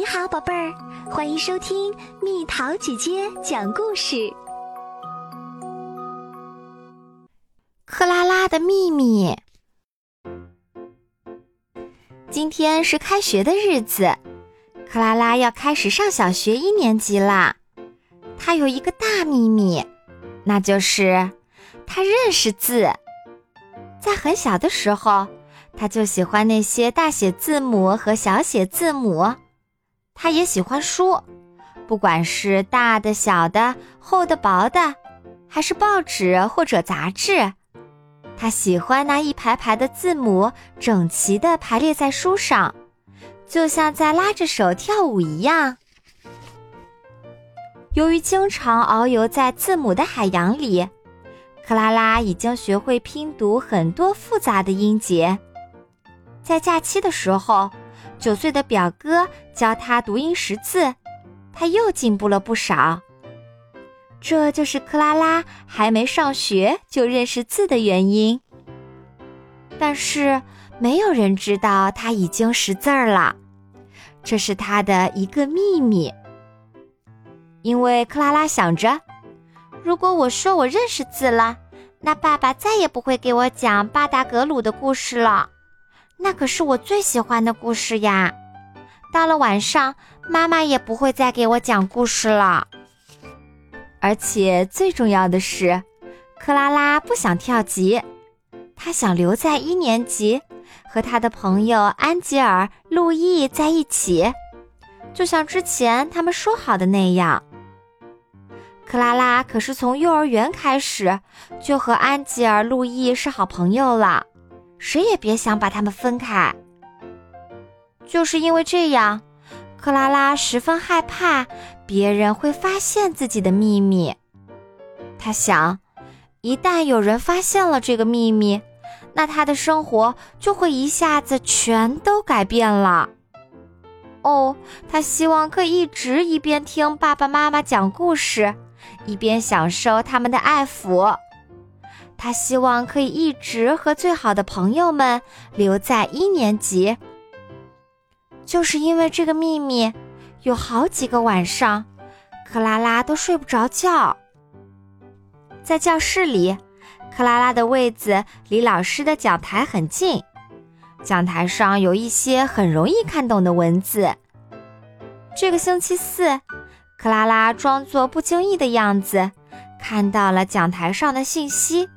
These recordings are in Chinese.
你好，宝贝儿，欢迎收听蜜桃姐姐讲故事。克拉拉的秘密。今天是开学的日子，克拉拉要开始上小学一年级啦。她有一个大秘密，那就是她认识字。在很小的时候，她就喜欢那些大写字母和小写字母。他也喜欢书，不管是大的、小的、厚的、薄的，还是报纸或者杂志，他喜欢那一排排的字母整齐地排列在书上，就像在拉着手跳舞一样。由于经常遨游在字母的海洋里，克拉拉已经学会拼读很多复杂的音节。在假期的时候。九岁的表哥教他读音识字，他又进步了不少。这就是克拉拉还没上学就认识字的原因。但是没有人知道他已经识字儿了，这是他的一个秘密。因为克拉拉想着，如果我说我认识字了，那爸爸再也不会给我讲巴达格鲁的故事了。那可是我最喜欢的故事呀！到了晚上，妈妈也不会再给我讲故事了。而且最重要的是，克拉拉不想跳级，她想留在一年级，和她的朋友安吉尔、路易在一起，就像之前他们说好的那样。克拉拉可是从幼儿园开始就和安吉尔、路易是好朋友了。谁也别想把他们分开。就是因为这样，克拉拉十分害怕别人会发现自己的秘密。他想，一旦有人发现了这个秘密，那他的生活就会一下子全都改变了。哦，他希望可以一直一边听爸爸妈妈讲故事，一边享受他们的爱抚。他希望可以一直和最好的朋友们留在一年级。就是因为这个秘密，有好几个晚上，克拉拉都睡不着觉。在教室里，克拉拉的位子离老师的讲台很近，讲台上有一些很容易看懂的文字。这个星期四，克拉拉装作不经意的样子，看到了讲台上的信息。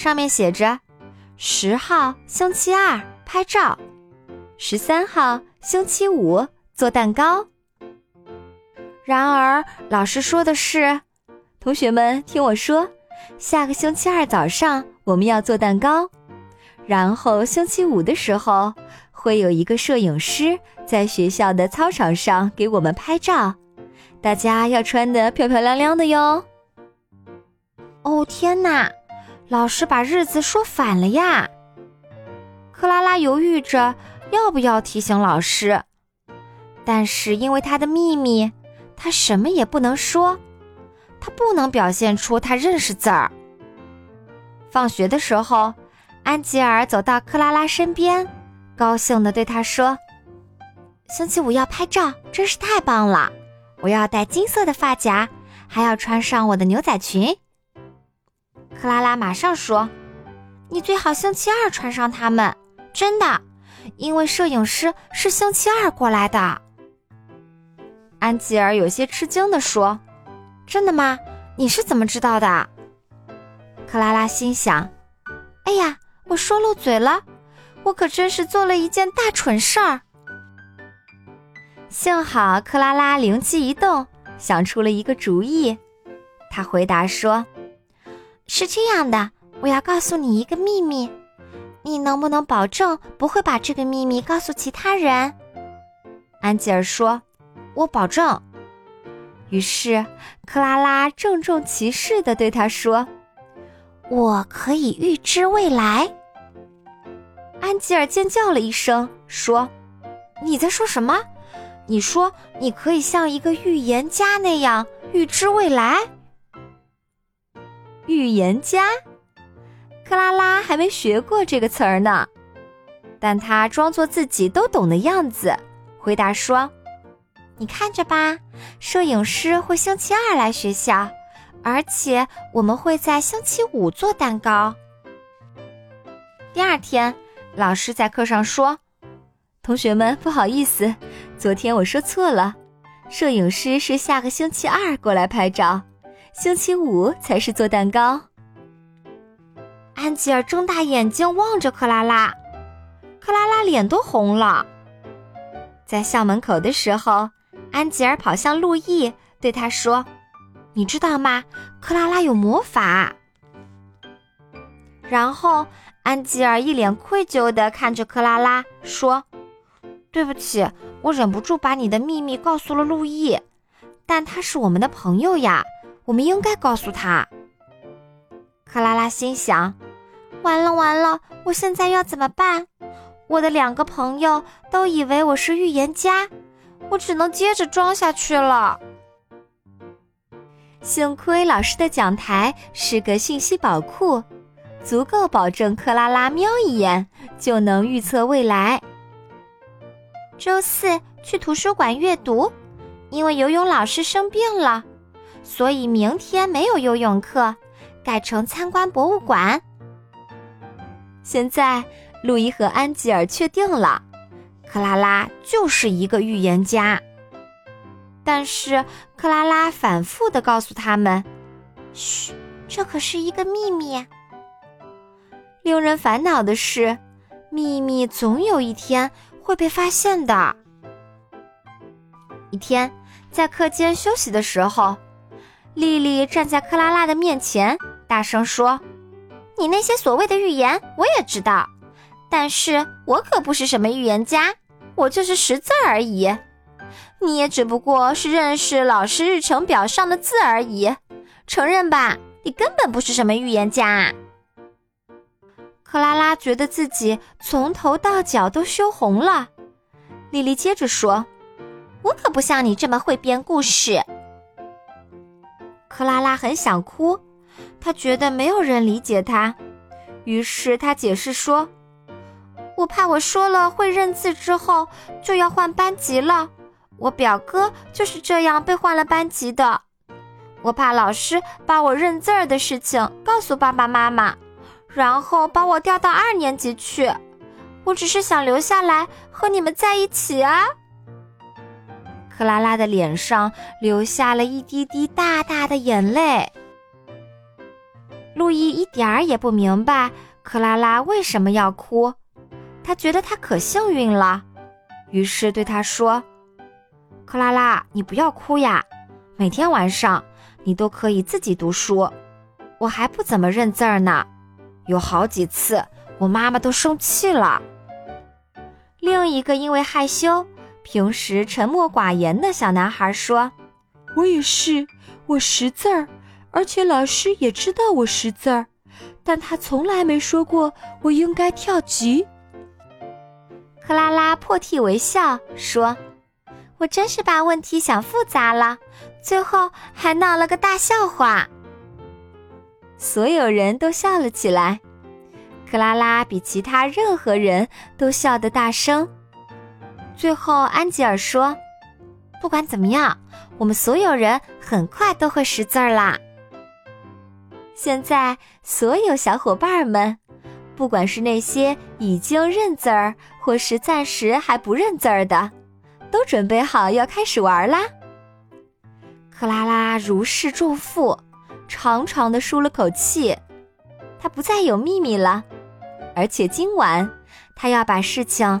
上面写着：“十号星期二拍照，十三号星期五做蛋糕。”然而，老师说的是：“同学们，听我说，下个星期二早上我们要做蛋糕，然后星期五的时候会有一个摄影师在学校的操场上给我们拍照，大家要穿的漂漂亮亮的哟。”哦，天哪！老师把日子说反了呀！克拉拉犹豫着要不要提醒老师，但是因为他的秘密，他什么也不能说，他不能表现出他认识字儿。放学的时候，安吉尔走到克拉拉身边，高兴地对他说：“星期五要拍照，真是太棒了！我要戴金色的发夹，还要穿上我的牛仔裙。”克拉拉马上说：“你最好星期二穿上它们，真的，因为摄影师是星期二过来的。”安吉尔有些吃惊地说：“真的吗？你是怎么知道的？”克拉拉心想：“哎呀，我说漏嘴了，我可真是做了一件大蠢事儿。”幸好克拉拉灵机一动，想出了一个主意。他回答说。是这样的，我要告诉你一个秘密，你能不能保证不会把这个秘密告诉其他人？安吉尔说：“我保证。”于是克拉拉郑重其事地对他说：“我可以预知未来。”安吉尔尖叫了一声，说：“你在说什么？你说你可以像一个预言家那样预知未来？”预言家，克拉拉还没学过这个词儿呢，但她装作自己都懂的样子，回答说：“你看着吧，摄影师会星期二来学校，而且我们会在星期五做蛋糕。第二天，老师在课上说：“同学们，不好意思，昨天我说错了，摄影师是下个星期二过来拍照，星期五才是做蛋糕。”安吉尔睁大眼睛望着克拉拉，克拉拉脸都红了。在校门口的时候。安吉尔跑向路易，对他说：“你知道吗？克拉拉有魔法。”然后安吉尔一脸愧疚地看着克拉拉，说：“对不起，我忍不住把你的秘密告诉了路易，但他是我们的朋友呀，我们应该告诉他。”克拉拉心想：“完了完了，我现在要怎么办？我的两个朋友都以为我是预言家。”我只能接着装下去了。幸亏老师的讲台是个信息宝库，足够保证克拉拉瞄一眼就能预测未来。周四去图书馆阅读，因为游泳老师生病了，所以明天没有游泳课，改成参观博物馆。现在，路易和安吉尔确定了。克拉拉就是一个预言家，但是克拉拉反复的告诉他们：“嘘，这可是一个秘密。”令人烦恼的是，秘密总有一天会被发现的。一天，在课间休息的时候，丽丽站在克拉拉的面前，大声说：“你那些所谓的预言，我也知道，但是我可不是什么预言家。”我就是识字而已，你也只不过是认识老师日程表上的字而已。承认吧，你根本不是什么预言家。克拉拉觉得自己从头到脚都羞红了。丽丽接着说：“我可不像你这么会编故事。”克拉拉很想哭，她觉得没有人理解她，于是她解释说。我怕我说了会认字之后就要换班级了，我表哥就是这样被换了班级的。我怕老师把我认字儿的事情告诉爸爸妈妈，然后把我调到二年级去。我只是想留下来和你们在一起啊。克拉拉的脸上流下了一滴滴大大的眼泪。路易一点儿也不明白克拉拉为什么要哭。他觉得他可幸运了，于是对他说：“克拉拉，你不要哭呀，每天晚上你都可以自己读书。我还不怎么认字儿呢，有好几次我妈妈都生气了。”另一个因为害羞、平时沉默寡言的小男孩说：“我也是，我识字儿，而且老师也知道我识字儿，但他从来没说过我应该跳级。”克拉拉破涕为笑说：“我真是把问题想复杂了，最后还闹了个大笑话。”所有人都笑了起来，克拉拉比其他任何人都笑得大声。最后，安吉尔说：“不管怎么样，我们所有人很快都会识字儿啦。”现在，所有小伙伴们。不管是那些已经认字儿，或是暂时还不认字儿的，都准备好要开始玩啦。克拉拉如释重负，长长的舒了口气。她不再有秘密了，而且今晚她要把事情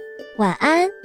晚安。